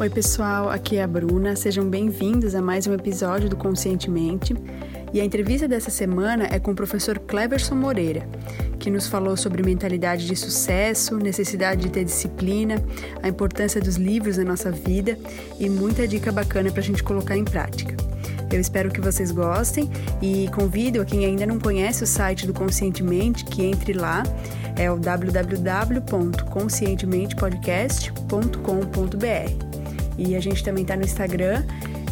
Oi, pessoal, aqui é a Bruna. Sejam bem-vindos a mais um episódio do Conscientemente. E a entrevista dessa semana é com o professor Cleverson Moreira, que nos falou sobre mentalidade de sucesso, necessidade de ter disciplina, a importância dos livros na nossa vida e muita dica bacana para a gente colocar em prática. Eu espero que vocês gostem e convido a quem ainda não conhece o site do Conscientemente que entre lá. É o www.conscientementepodcast.com.br. E a gente também está no Instagram,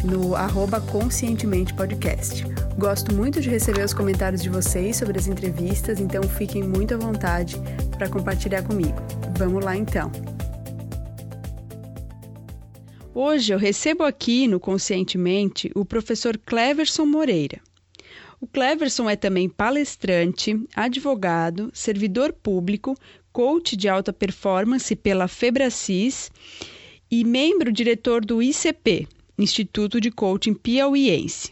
no arroba Conscientemente Podcast. Gosto muito de receber os comentários de vocês sobre as entrevistas, então fiquem muito à vontade para compartilhar comigo. Vamos lá então! Hoje eu recebo aqui no Conscientemente o professor Cleverson Moreira. O Cleverson é também palestrante, advogado, servidor público, coach de alta performance pela Febracis e membro diretor do ICP, Instituto de Coaching Piauiense.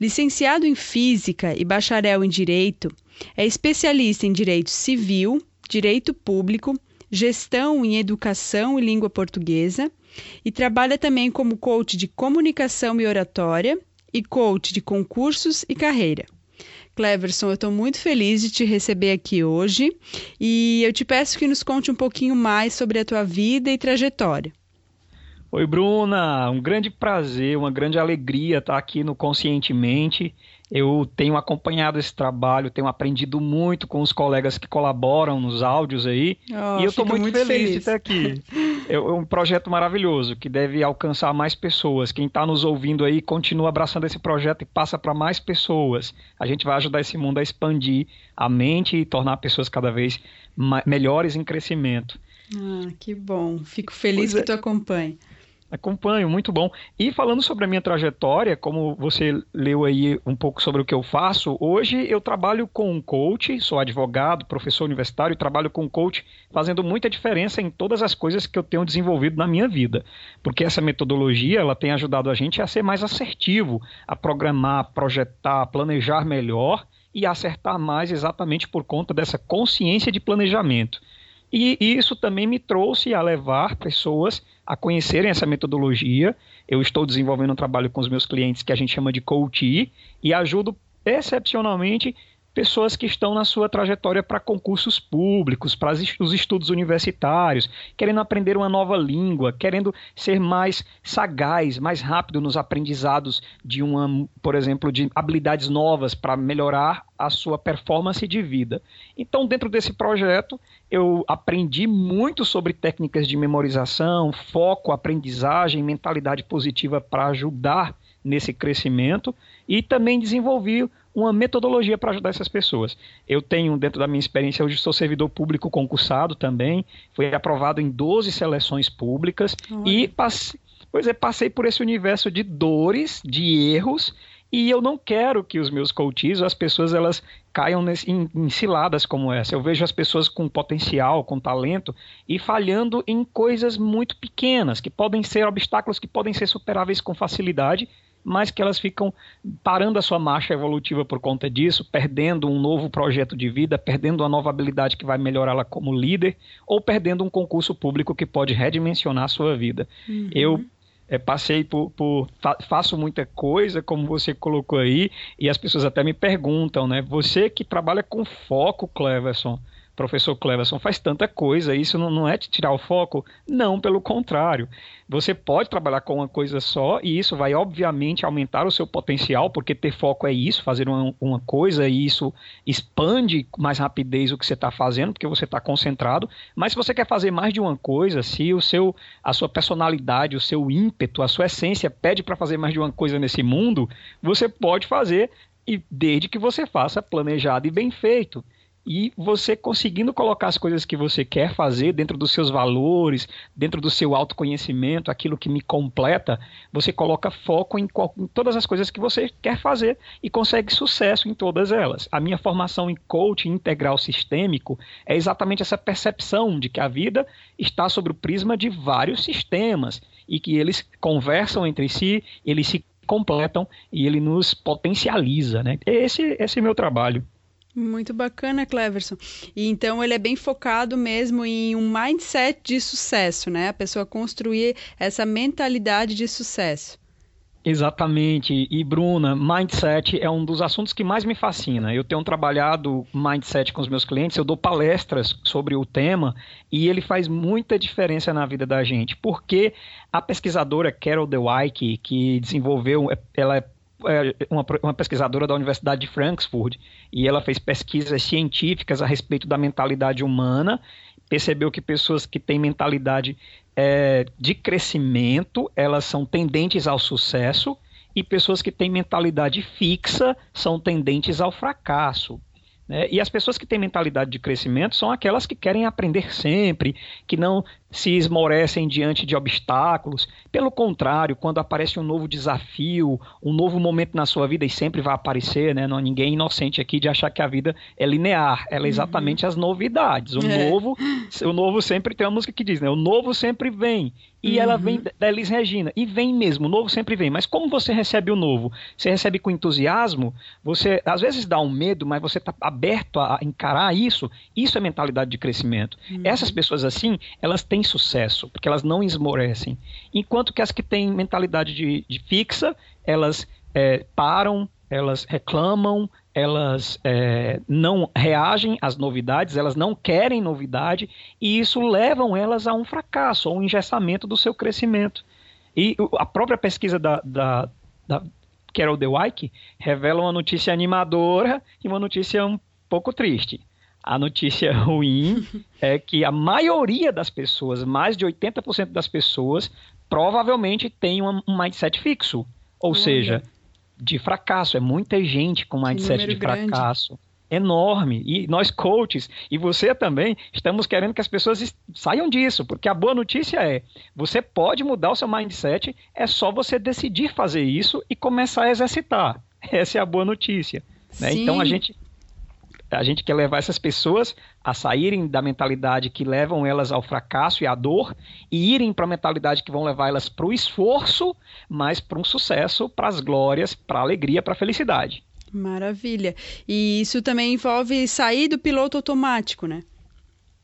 Licenciado em Física e bacharel em Direito, é especialista em Direito Civil, Direito Público, Gestão em Educação e Língua Portuguesa e trabalha também como coach de comunicação e oratória e coach de concursos e carreira. Cleverson, eu estou muito feliz de te receber aqui hoje e eu te peço que nos conte um pouquinho mais sobre a tua vida e trajetória. Oi, Bruna, um grande prazer, uma grande alegria estar aqui no Conscientemente. Eu tenho acompanhado esse trabalho, tenho aprendido muito com os colegas que colaboram nos áudios aí. Oh, e eu estou muito, muito, feliz, feliz de estar aqui. é um projeto maravilhoso que deve alcançar mais pessoas. Quem está nos ouvindo aí, continua abraçando esse projeto e passa para mais pessoas. A gente vai ajudar esse mundo a expandir a mente e tornar pessoas cada vez melhores em crescimento. Ah, que bom. Fico feliz pois que é. tu acompanhe. Acompanho, muito bom. E falando sobre a minha trajetória, como você leu aí um pouco sobre o que eu faço, hoje eu trabalho com um coach, sou advogado, professor universitário, trabalho com um coach fazendo muita diferença em todas as coisas que eu tenho desenvolvido na minha vida. Porque essa metodologia, ela tem ajudado a gente a ser mais assertivo, a programar, projetar, planejar melhor e acertar mais exatamente por conta dessa consciência de planejamento. E isso também me trouxe a levar pessoas a conhecerem essa metodologia. Eu estou desenvolvendo um trabalho com os meus clientes que a gente chama de coaching e ajudo excepcionalmente pessoas que estão na sua trajetória para concursos públicos, para os estudos universitários, querendo aprender uma nova língua, querendo ser mais sagaz, mais rápido nos aprendizados de uma, por exemplo, de habilidades novas para melhorar a sua performance de vida. Então, dentro desse projeto, eu aprendi muito sobre técnicas de memorização, foco, aprendizagem, mentalidade positiva para ajudar nesse crescimento e também desenvolvi uma metodologia para ajudar essas pessoas. Eu tenho, dentro da minha experiência, hoje sou servidor público concursado também, fui aprovado em 12 seleções públicas Olha. e passei, pois é, passei por esse universo de dores, de erros, e eu não quero que os meus coaches, as pessoas, elas caiam nesse, em, em ciladas como essa. Eu vejo as pessoas com potencial, com talento, e falhando em coisas muito pequenas, que podem ser obstáculos que podem ser superáveis com facilidade, mas que elas ficam parando a sua marcha evolutiva por conta disso, perdendo um novo projeto de vida, perdendo uma nova habilidade que vai melhorá-la como líder, ou perdendo um concurso público que pode redimensionar a sua vida. Uhum. Eu é, passei por, por fa faço muita coisa, como você colocou aí, e as pessoas até me perguntam, né? Você que trabalha com foco, Cleverson, professor Cleverson faz tanta coisa, isso não, não é te tirar o foco? Não, pelo contrário. Você pode trabalhar com uma coisa só e isso vai, obviamente, aumentar o seu potencial, porque ter foco é isso, fazer uma, uma coisa e isso expande com mais rapidez o que você está fazendo, porque você está concentrado. Mas se você quer fazer mais de uma coisa, se o seu, a sua personalidade, o seu ímpeto, a sua essência pede para fazer mais de uma coisa nesse mundo, você pode fazer e desde que você faça planejado e bem feito e você conseguindo colocar as coisas que você quer fazer dentro dos seus valores, dentro do seu autoconhecimento, aquilo que me completa, você coloca foco em, em, todas as coisas que você quer fazer e consegue sucesso em todas elas. A minha formação em coaching integral sistêmico é exatamente essa percepção de que a vida está sobre o prisma de vários sistemas e que eles conversam entre si, eles se completam e ele nos potencializa, né? Esse, esse é o meu trabalho. Muito bacana, Cleverson. E então ele é bem focado mesmo em um mindset de sucesso, né? A pessoa construir essa mentalidade de sucesso. Exatamente. E Bruna, mindset é um dos assuntos que mais me fascina. Eu tenho trabalhado mindset com os meus clientes, eu dou palestras sobre o tema e ele faz muita diferença na vida da gente. Porque a pesquisadora Carol Dweck, que desenvolveu, ela é, uma, uma pesquisadora da Universidade de Frankfurt e ela fez pesquisas científicas a respeito da mentalidade humana percebeu que pessoas que têm mentalidade é, de crescimento, elas são tendentes ao sucesso, e pessoas que têm mentalidade fixa são tendentes ao fracasso. Né? E as pessoas que têm mentalidade de crescimento são aquelas que querem aprender sempre, que não se esmorecem diante de obstáculos. Pelo contrário, quando aparece um novo desafio, um novo momento na sua vida, e sempre vai aparecer, né? Não ninguém inocente aqui de achar que a vida é linear. Ela é uhum. exatamente uhum. as novidades. O é. novo, o novo sempre tem uma música que diz, né? O novo sempre vem. E uhum. ela vem da Elis Regina. E vem mesmo, o novo sempre vem. Mas como você recebe o novo? Você recebe com entusiasmo? Você às vezes dá um medo, mas você está aberto a encarar isso. Isso é mentalidade de crescimento. Uhum. Essas pessoas assim, elas têm sucesso, porque elas não esmorecem. Enquanto que as que têm mentalidade de, de fixa, elas é, param, elas reclamam, elas é, não reagem às novidades, elas não querem novidade, e isso levam elas a um fracasso, a um engessamento do seu crescimento. E a própria pesquisa da, da, da Carol Dweck revela uma notícia animadora e uma notícia um pouco triste. A notícia ruim é que a maioria das pessoas, mais de 80% das pessoas, provavelmente tem um mindset fixo. Ou Olha. seja, de fracasso. É muita gente com mindset de fracasso. Grande. Enorme. E nós, coaches, e você também, estamos querendo que as pessoas saiam disso, porque a boa notícia é: você pode mudar o seu mindset, é só você decidir fazer isso e começar a exercitar. Essa é a boa notícia. Né? Então a gente a gente quer levar essas pessoas a saírem da mentalidade que levam elas ao fracasso e à dor e irem para a mentalidade que vão levar elas para o esforço, mas para um sucesso, para as glórias, para a alegria, para a felicidade. Maravilha. E isso também envolve sair do piloto automático, né?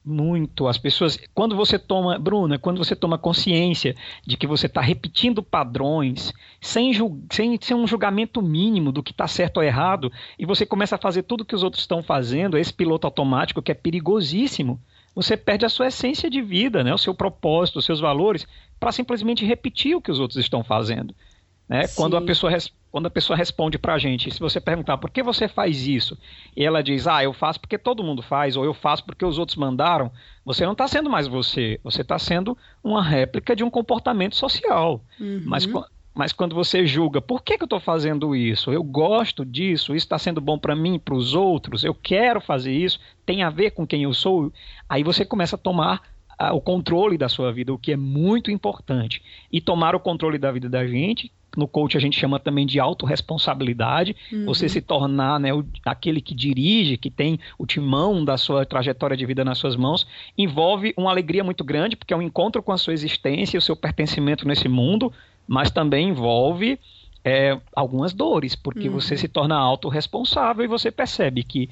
Muito. As pessoas, quando você toma, Bruna, quando você toma consciência de que você está repetindo padrões sem, sem, sem um julgamento mínimo do que está certo ou errado, e você começa a fazer tudo que os outros estão fazendo, esse piloto automático que é perigosíssimo, você perde a sua essência de vida, né? o seu propósito, os seus valores, para simplesmente repetir o que os outros estão fazendo. Né? Quando, a pessoa, quando a pessoa responde para a gente, se você perguntar por que você faz isso, e ela diz, ah, eu faço porque todo mundo faz, ou eu faço porque os outros mandaram, você não está sendo mais você, você está sendo uma réplica de um comportamento social. Uhum. Mas, mas quando você julga, por que, que eu estou fazendo isso? Eu gosto disso, isso está sendo bom para mim, para os outros, eu quero fazer isso, tem a ver com quem eu sou, aí você começa a tomar o controle da sua vida, o que é muito importante. E tomar o controle da vida da gente no coach a gente chama também de autorresponsabilidade, uhum. você se tornar né, o, aquele que dirige, que tem o timão da sua trajetória de vida nas suas mãos, envolve uma alegria muito grande, porque é um encontro com a sua existência e o seu pertencimento nesse mundo, mas também envolve é, algumas dores, porque uhum. você se torna autorresponsável e você percebe que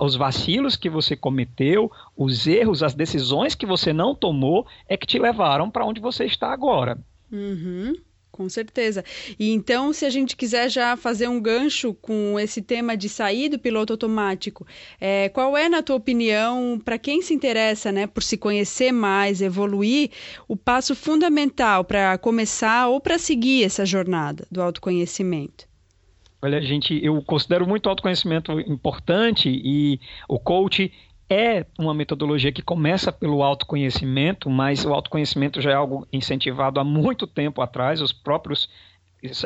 os vacilos que você cometeu, os erros, as decisões que você não tomou é que te levaram para onde você está agora. Uhum. Com certeza. E então, se a gente quiser já fazer um gancho com esse tema de sair do piloto automático, é, qual é, na tua opinião, para quem se interessa né, por se conhecer mais, evoluir, o passo fundamental para começar ou para seguir essa jornada do autoconhecimento? Olha, gente, eu considero muito autoconhecimento importante e o coach é uma metodologia que começa pelo autoconhecimento, mas o autoconhecimento já é algo incentivado há muito tempo atrás. Os próprios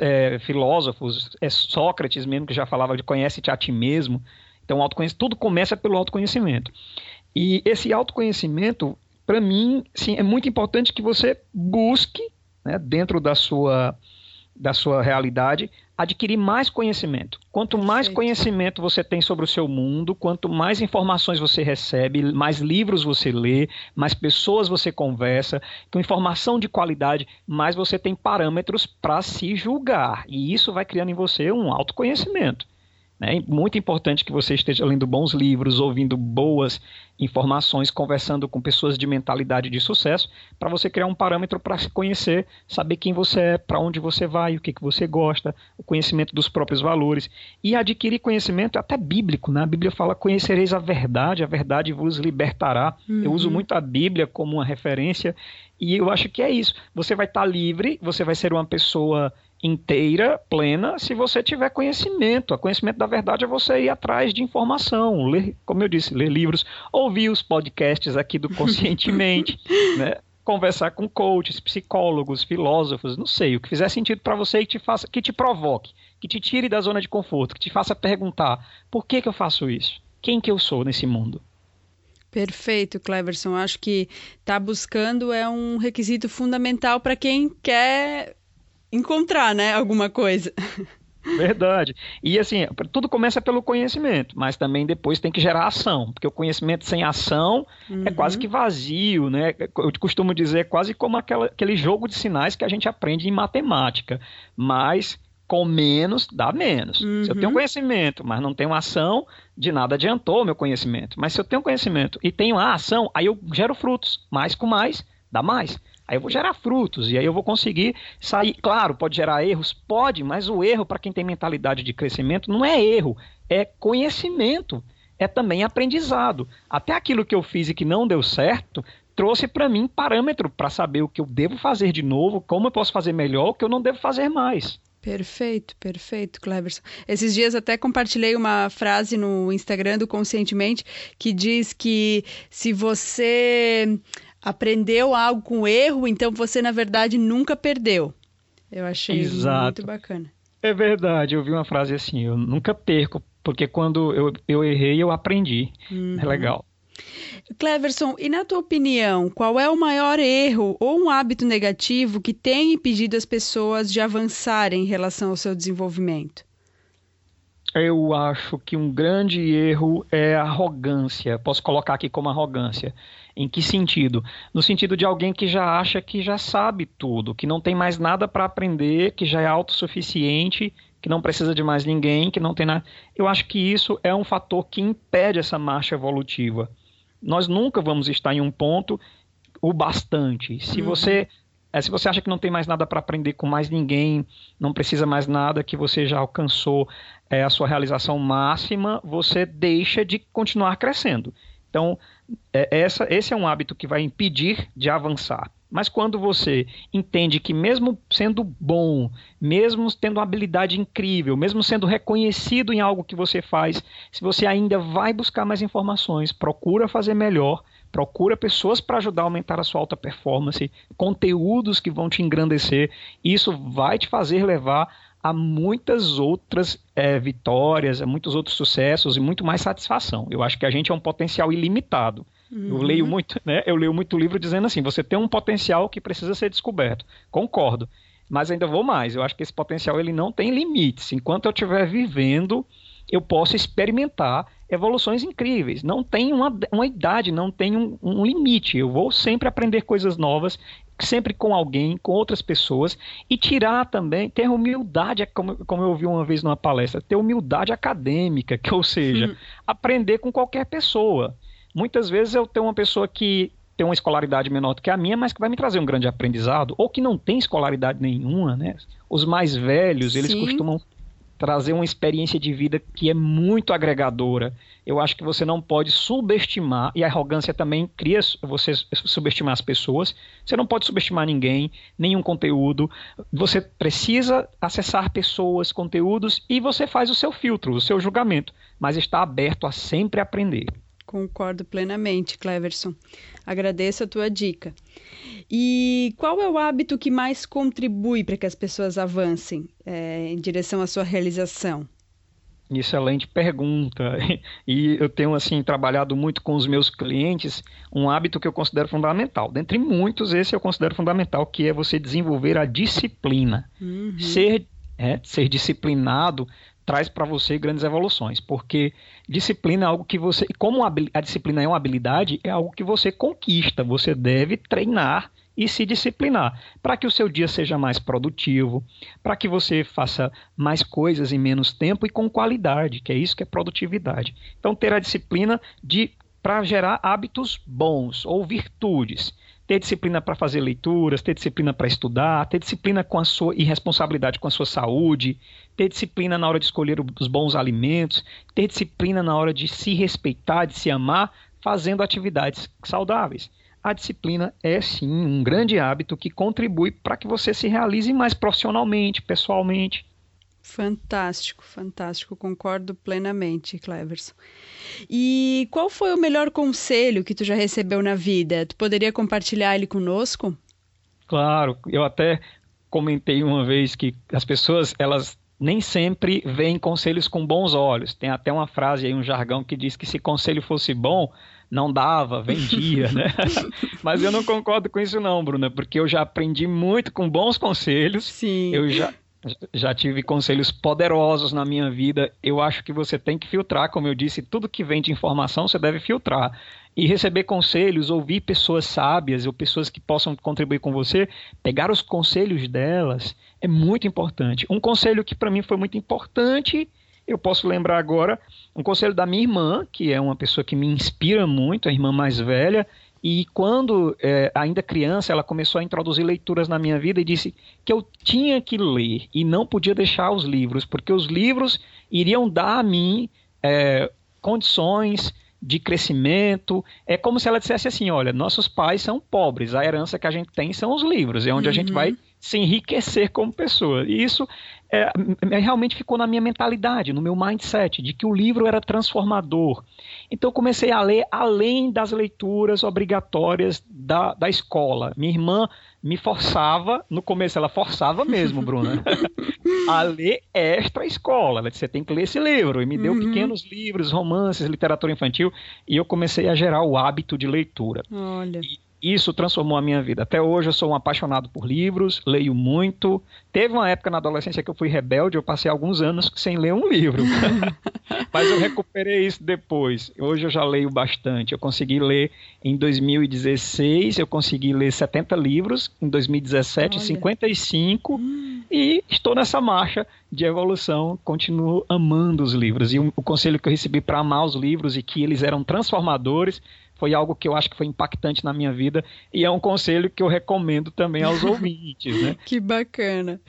é, filósofos, é Sócrates mesmo que já falava de conhece-te a ti mesmo. Então, tudo começa pelo autoconhecimento. E esse autoconhecimento, para mim, sim, é muito importante que você busque, né, dentro da sua, da sua realidade, adquirir mais conhecimento. Quanto mais Perfeito. conhecimento você tem sobre o seu mundo, quanto mais informações você recebe, mais livros você lê, mais pessoas você conversa, com informação de qualidade, mais você tem parâmetros para se julgar. E isso vai criando em você um autoconhecimento. É muito importante que você esteja lendo bons livros, ouvindo boas informações, conversando com pessoas de mentalidade de sucesso, para você criar um parâmetro para se conhecer, saber quem você é, para onde você vai, o que, que você gosta, o conhecimento dos próprios valores. E adquirir conhecimento é até bíblico, né? A Bíblia fala: conhecereis a verdade, a verdade vos libertará. Uhum. Eu uso muito a Bíblia como uma referência, e eu acho que é isso. Você vai estar tá livre, você vai ser uma pessoa inteira, plena, se você tiver conhecimento. O conhecimento da verdade é você ir atrás de informação, ler, como eu disse, ler livros, ouvir os podcasts aqui do Conscientemente, né? conversar com coaches, psicólogos, filósofos, não sei, o que fizer sentido para você e que te faça, que te provoque, que te tire da zona de conforto, que te faça perguntar: por que que eu faço isso? Quem que eu sou nesse mundo? Perfeito, Cleverson. Acho que estar tá buscando é um requisito fundamental para quem quer encontrar, né, alguma coisa. Verdade. E assim, tudo começa pelo conhecimento, mas também depois tem que gerar ação, porque o conhecimento sem ação é uhum. é quase que vazio, né? Eu costumo dizer quase como aquela, aquele jogo de sinais que a gente aprende em matemática, mas com menos dá menos. Uhum. Se eu tenho uhum. conhecimento, mas não tenho ação, de nada adiantou o meu conhecimento. Mas se eu tenho conhecimento e tenho a ação, aí eu gero frutos. Mais com mais, dá mais. Aí eu vou gerar frutos e aí eu vou conseguir sair. Claro, pode gerar erros? Pode, mas o erro, para quem tem mentalidade de crescimento, não é erro, é conhecimento. É também aprendizado. Até aquilo que eu fiz e que não deu certo, trouxe para mim parâmetro para saber o que eu devo fazer de novo, como eu posso fazer melhor, o que eu não devo fazer mais. Perfeito, perfeito, Cleverson. Esses dias até compartilhei uma frase no Instagram do Conscientemente que diz que se você aprendeu algo com erro, então você, na verdade, nunca perdeu. Eu achei Exato. muito bacana. É verdade, eu vi uma frase assim, eu nunca perco, porque quando eu, eu errei, eu aprendi. Uhum. É legal. Cleverson, e na tua opinião, qual é o maior erro ou um hábito negativo que tem impedido as pessoas de avançarem em relação ao seu desenvolvimento? Eu acho que um grande erro é a arrogância. Posso colocar aqui como arrogância. Em que sentido? No sentido de alguém que já acha que já sabe tudo, que não tem mais nada para aprender, que já é autossuficiente, que não precisa de mais ninguém, que não tem nada. Eu acho que isso é um fator que impede essa marcha evolutiva. Nós nunca vamos estar em um ponto o bastante. Se uhum. você é, se você acha que não tem mais nada para aprender com mais ninguém, não precisa mais nada, que você já alcançou é, a sua realização máxima, você deixa de continuar crescendo. Então, é, essa, esse é um hábito que vai impedir de avançar. Mas quando você entende que, mesmo sendo bom, mesmo tendo uma habilidade incrível, mesmo sendo reconhecido em algo que você faz, se você ainda vai buscar mais informações, procura fazer melhor, procura pessoas para ajudar a aumentar a sua alta performance, conteúdos que vão te engrandecer, isso vai te fazer levar a muitas outras é, vitórias, a muitos outros sucessos e muito mais satisfação. Eu acho que a gente é um potencial ilimitado. Uhum. Eu leio muito, né? Eu leio muito livro dizendo assim: você tem um potencial que precisa ser descoberto. Concordo. Mas ainda vou mais. Eu acho que esse potencial ele não tem limites. Enquanto eu estiver vivendo, eu posso experimentar evoluções incríveis. Não tem uma, uma idade, não tem um, um limite. Eu vou sempre aprender coisas novas sempre com alguém, com outras pessoas, e tirar também, ter humildade, como, como eu ouvi uma vez numa palestra, ter humildade acadêmica, que ou seja, hum. aprender com qualquer pessoa. Muitas vezes eu tenho uma pessoa que tem uma escolaridade menor do que a minha, mas que vai me trazer um grande aprendizado, ou que não tem escolaridade nenhuma, né? Os mais velhos, eles Sim. costumam trazer uma experiência de vida que é muito agregadora. Eu acho que você não pode subestimar, e a arrogância também cria você subestimar as pessoas. Você não pode subestimar ninguém, nenhum conteúdo. Você precisa acessar pessoas, conteúdos, e você faz o seu filtro, o seu julgamento, mas está aberto a sempre aprender. Concordo plenamente, Cleverson. Agradeço a tua dica. E qual é o hábito que mais contribui para que as pessoas avancem é, em direção à sua realização? Excelente pergunta. E eu tenho assim trabalhado muito com os meus clientes um hábito que eu considero fundamental. Dentre muitos, esse eu considero fundamental, que é você desenvolver a disciplina. Uhum. Ser, é, ser disciplinado traz para você grandes evoluções, porque disciplina é algo que você, como a disciplina é uma habilidade, é algo que você conquista, você deve treinar e se disciplinar, para que o seu dia seja mais produtivo, para que você faça mais coisas em menos tempo e com qualidade, que é isso que é produtividade. Então, ter a disciplina de para gerar hábitos bons ou virtudes. Ter disciplina para fazer leituras, ter disciplina para estudar, ter disciplina com a sua e responsabilidade com a sua saúde, ter disciplina na hora de escolher os bons alimentos, ter disciplina na hora de se respeitar, de se amar, fazendo atividades saudáveis a disciplina é sim um grande hábito que contribui para que você se realize mais profissionalmente, pessoalmente. Fantástico, fantástico, concordo plenamente, Cleverson. E qual foi o melhor conselho que tu já recebeu na vida? Tu poderia compartilhar ele conosco? Claro, eu até comentei uma vez que as pessoas, elas nem sempre veem conselhos com bons olhos. Tem até uma frase aí, um jargão que diz que se conselho fosse bom, não dava, vendia, né? Mas eu não concordo com isso não, Bruna, porque eu já aprendi muito com bons conselhos. Sim. Eu já já tive conselhos poderosos na minha vida. Eu acho que você tem que filtrar, como eu disse, tudo que vem de informação você deve filtrar. E receber conselhos, ouvir pessoas sábias ou pessoas que possam contribuir com você, pegar os conselhos delas é muito importante. Um conselho que para mim foi muito importante eu posso lembrar agora um conselho da minha irmã, que é uma pessoa que me inspira muito, a irmã mais velha, e quando, é, ainda criança, ela começou a introduzir leituras na minha vida e disse que eu tinha que ler e não podia deixar os livros, porque os livros iriam dar a mim é, condições de crescimento. É como se ela dissesse assim: olha, nossos pais são pobres, a herança que a gente tem são os livros, é onde uhum. a gente vai uhum. Se enriquecer como pessoa. E isso é, realmente ficou na minha mentalidade, no meu mindset, de que o livro era transformador. Então eu comecei a ler além das leituras obrigatórias da, da escola. Minha irmã me forçava, no começo ela forçava mesmo, Bruna, a ler extra escola. Ela disse, você tem que ler esse livro. E me deu uhum. pequenos livros, romances, literatura infantil, e eu comecei a gerar o hábito de leitura. Olha. E, isso transformou a minha vida. Até hoje eu sou um apaixonado por livros, leio muito. Teve uma época na adolescência que eu fui rebelde, eu passei alguns anos sem ler um livro. Mas eu recuperei isso depois. Hoje eu já leio bastante. Eu consegui ler em 2016, eu consegui ler 70 livros, em 2017 Olha. 55 hum. e estou nessa marcha de evolução, continuo amando os livros. E o, o conselho que eu recebi para amar os livros e que eles eram transformadores foi algo que eu acho que foi impactante na minha vida e é um conselho que eu recomendo também aos ouvintes, né? Que bacana.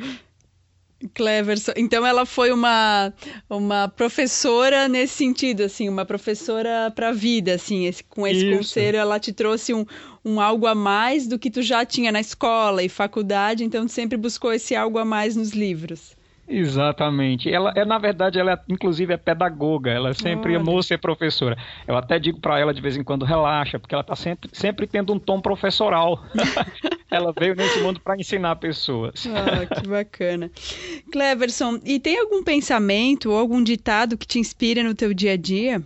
Cleverson. Então ela foi uma, uma professora nesse sentido, assim, uma professora para a vida, assim, esse, com esse Isso. conselho ela te trouxe um, um algo a mais do que tu já tinha na escola e faculdade, então tu sempre buscou esse algo a mais nos livros. Exatamente. Ela é, na verdade, ela é, inclusive é pedagoga. Ela sempre Olha. amou ser professora. Eu até digo para ela de vez em quando relaxa, porque ela está sempre, sempre tendo um tom professoral. ela veio nesse mundo para ensinar pessoas. Ah, que bacana. Cleverson, e tem algum pensamento ou algum ditado que te inspira no teu dia a dia?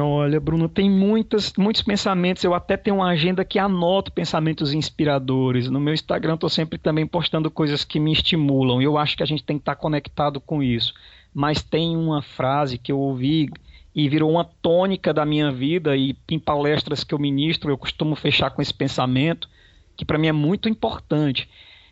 Olha, Bruno, tem muitas, muitos pensamentos. Eu até tenho uma agenda que anoto pensamentos inspiradores. No meu Instagram, estou sempre também postando coisas que me estimulam. Eu acho que a gente tem que estar conectado com isso. Mas tem uma frase que eu ouvi e virou uma tônica da minha vida. E em palestras que eu ministro, eu costumo fechar com esse pensamento, que para mim é muito importante.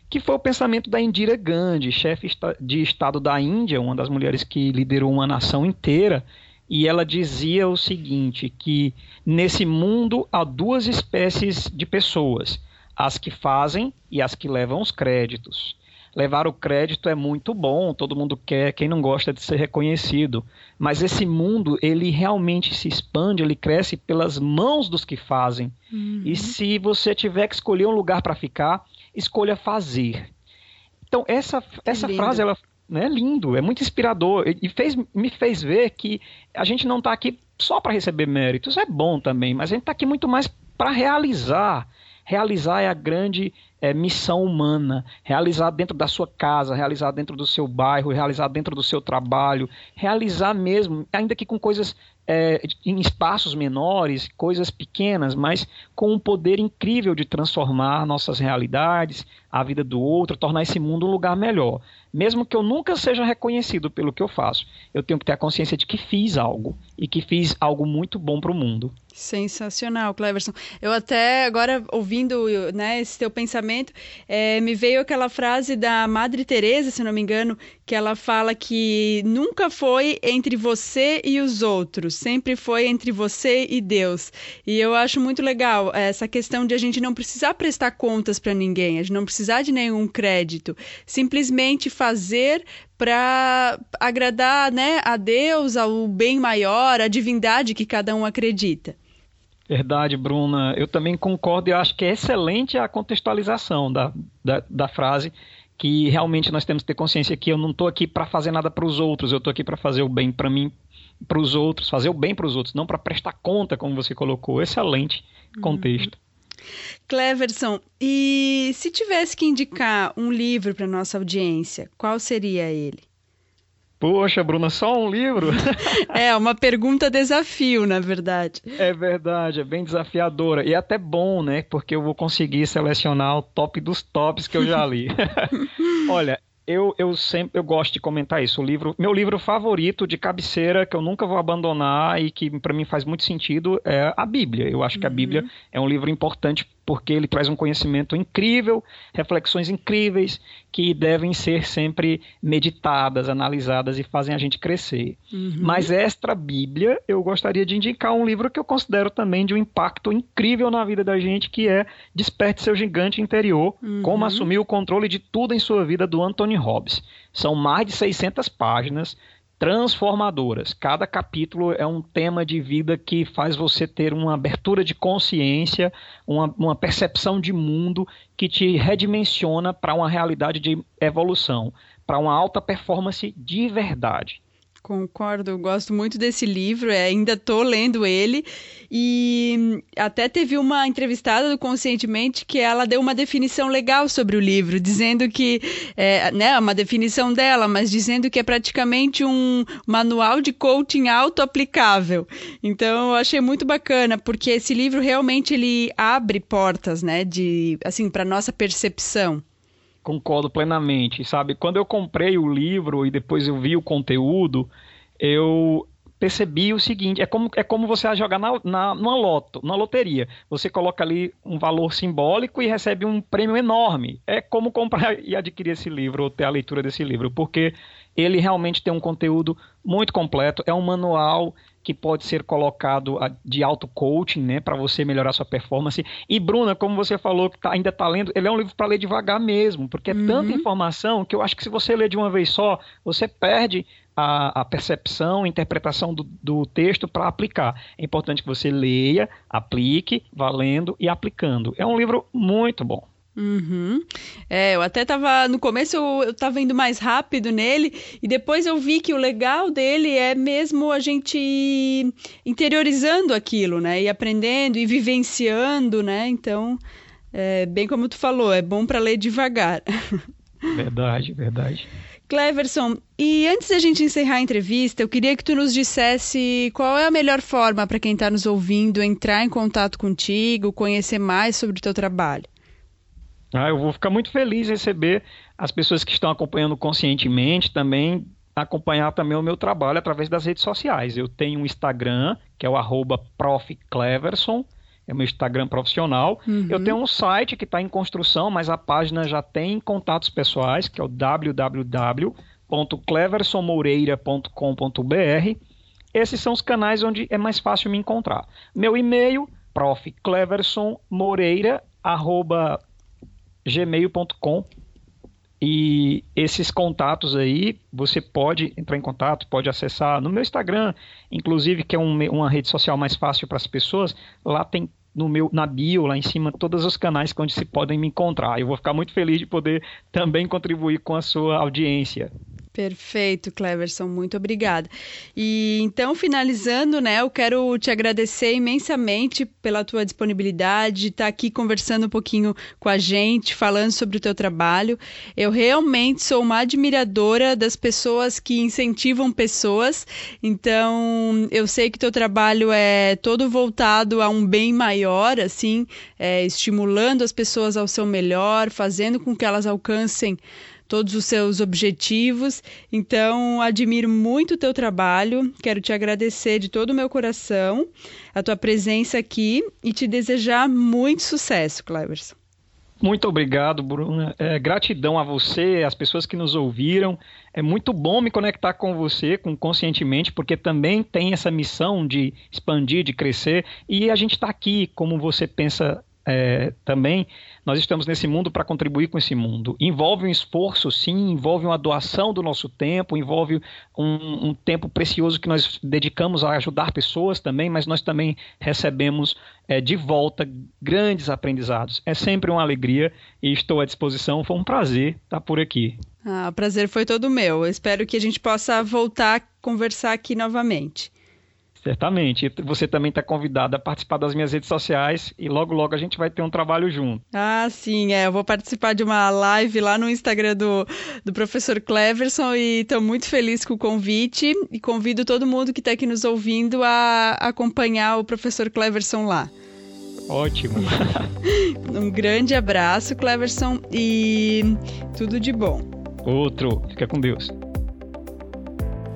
Que foi o pensamento da Indira Gandhi, chefe de Estado da Índia, uma das mulheres que liderou uma nação inteira e ela dizia o seguinte: que nesse mundo há duas espécies de pessoas, as que fazem e as que levam os créditos. Levar o crédito é muito bom, todo mundo quer, quem não gosta de ser reconhecido, mas esse mundo ele realmente se expande, ele cresce pelas mãos dos que fazem. Uhum. E se você tiver que escolher um lugar para ficar, escolha fazer. Então essa, essa frase ela né, lindo, é muito inspirador e fez, me fez ver que a gente não está aqui só para receber méritos, é bom também, mas a gente está aqui muito mais para realizar. Realizar é a grande é, missão humana, realizar dentro da sua casa, realizar dentro do seu bairro, realizar dentro do seu trabalho, realizar mesmo, ainda que com coisas é, em espaços menores, coisas pequenas, mas com um poder incrível de transformar nossas realidades, a vida do outro, tornar esse mundo um lugar melhor. Mesmo que eu nunca seja reconhecido pelo que eu faço, eu tenho que ter a consciência de que fiz algo e que fiz algo muito bom para o mundo. Sensacional, Cleverson. Eu até agora ouvindo né, esse teu pensamento, é, me veio aquela frase da Madre Teresa, se não me engano, que ela fala que nunca foi entre você e os outros, sempre foi entre você e Deus. E eu acho muito legal essa questão de a gente não precisar prestar contas para ninguém, a gente não precisar de nenhum crédito, simplesmente fazer para agradar né, a Deus, ao bem maior, à divindade que cada um acredita. Verdade, Bruna. Eu também concordo e acho que é excelente a contextualização da, da, da frase que realmente nós temos que ter consciência que eu não estou aqui para fazer nada para os outros, eu estou aqui para fazer o bem para mim, para os outros, fazer o bem para os outros, não para prestar conta, como você colocou. Excelente contexto. Cleverson, e se tivesse que indicar um livro para nossa audiência, qual seria ele? Poxa, Bruna, só um livro? é, uma pergunta desafio, na verdade. É verdade, é bem desafiadora. E até bom, né? Porque eu vou conseguir selecionar o top dos tops que eu já li. Olha, eu, eu sempre eu gosto de comentar isso. O livro, meu livro favorito de cabeceira que eu nunca vou abandonar e que para mim faz muito sentido é a Bíblia. Eu acho que a Bíblia uhum. é um livro importante porque ele traz um conhecimento incrível, reflexões incríveis que devem ser sempre meditadas, analisadas e fazem a gente crescer. Uhum. Mas extra Bíblia, eu gostaria de indicar um livro que eu considero também de um impacto incrível na vida da gente, que é Desperte seu gigante interior, uhum. como assumir o controle de tudo em sua vida do Anthony Robbins. São mais de 600 páginas transformadoras. Cada capítulo é um tema de vida que faz você ter uma abertura de consciência, uma, uma percepção de mundo que te redimensiona para uma realidade de evolução, para uma alta performance de verdade. Concordo, gosto muito desse livro, é, ainda estou lendo ele e até teve uma entrevistada do Conscientemente que ela deu uma definição legal sobre o livro, dizendo que, é, né, uma definição dela, mas dizendo que é praticamente um manual de coaching auto-aplicável. Então, eu achei muito bacana, porque esse livro realmente ele abre portas, né, de, assim, para nossa percepção. Concordo plenamente, sabe? Quando eu comprei o livro e depois eu vi o conteúdo, eu percebi o seguinte: é como, é como você jogar na, na, numa loto, na loteria. Você coloca ali um valor simbólico e recebe um prêmio enorme. É como comprar e adquirir esse livro, ou ter a leitura desse livro, porque ele realmente tem um conteúdo muito completo, é um manual que pode ser colocado de auto-coaching, né, para você melhorar sua performance. E Bruna, como você falou que tá, ainda está lendo, ele é um livro para ler devagar mesmo, porque é uhum. tanta informação que eu acho que se você ler de uma vez só, você perde a, a percepção, a interpretação do, do texto para aplicar. É importante que você leia, aplique, valendo e aplicando. É um livro muito bom. Uhum. É, eu até tava. No começo eu, eu tava indo mais rápido nele, e depois eu vi que o legal dele é mesmo a gente interiorizando aquilo, né? E aprendendo e vivenciando, né? Então, é, bem como tu falou, é bom para ler devagar. Verdade, verdade. Cleverson, e antes da gente encerrar a entrevista, eu queria que tu nos dissesse qual é a melhor forma para quem está nos ouvindo entrar em contato contigo, conhecer mais sobre o teu trabalho. Ah, eu vou ficar muito feliz em receber as pessoas que estão acompanhando conscientemente também acompanhar também o meu trabalho através das redes sociais. Eu tenho um Instagram, que é o arroba profcleverson, é o meu Instagram profissional. Uhum. Eu tenho um site que está em construção, mas a página já tem contatos pessoais, que é o www.cleversonmoreira.com.br. Esses são os canais onde é mais fácil me encontrar. Meu e-mail, profcleversonmoreira.com gmail.com e esses contatos aí, você pode entrar em contato, pode acessar no meu Instagram, inclusive, que é um, uma rede social mais fácil para as pessoas. Lá tem no meu na bio lá em cima todos os canais onde se podem me encontrar. Eu vou ficar muito feliz de poder também contribuir com a sua audiência. Perfeito, Cleverson, muito obrigada. E então, finalizando, né, eu quero te agradecer imensamente pela tua disponibilidade de estar aqui conversando um pouquinho com a gente, falando sobre o teu trabalho. Eu realmente sou uma admiradora das pessoas que incentivam pessoas, então eu sei que teu trabalho é todo voltado a um bem maior, assim, é, estimulando as pessoas ao seu melhor, fazendo com que elas alcancem todos os seus objetivos. Então, admiro muito o teu trabalho. Quero te agradecer de todo o meu coração a tua presença aqui e te desejar muito sucesso, Cleverson. Muito obrigado, Bruna. É, gratidão a você, às pessoas que nos ouviram. É muito bom me conectar com você, com conscientemente, porque também tem essa missão de expandir, de crescer. E a gente está aqui, como você pensa é, também, nós estamos nesse mundo para contribuir com esse mundo. Envolve um esforço, sim, envolve uma doação do nosso tempo, envolve um, um, tempo precioso que nós dedicamos a ajudar pessoas também, mas nós também recebemos é, de volta grandes aprendizados. É sempre uma alegria e estou à disposição. Foi um prazer estar por aqui. Ah, o prazer foi todo meu. Eu espero que a gente possa voltar a conversar aqui novamente. Certamente. Você também está convidada a participar das minhas redes sociais e logo, logo a gente vai ter um trabalho junto. Ah, sim, é. Eu vou participar de uma live lá no Instagram do, do professor Cleverson e estou muito feliz com o convite e convido todo mundo que está aqui nos ouvindo a acompanhar o professor Cleverson lá. Ótimo. um grande abraço, Cleverson, e tudo de bom. Outro. Fica com Deus.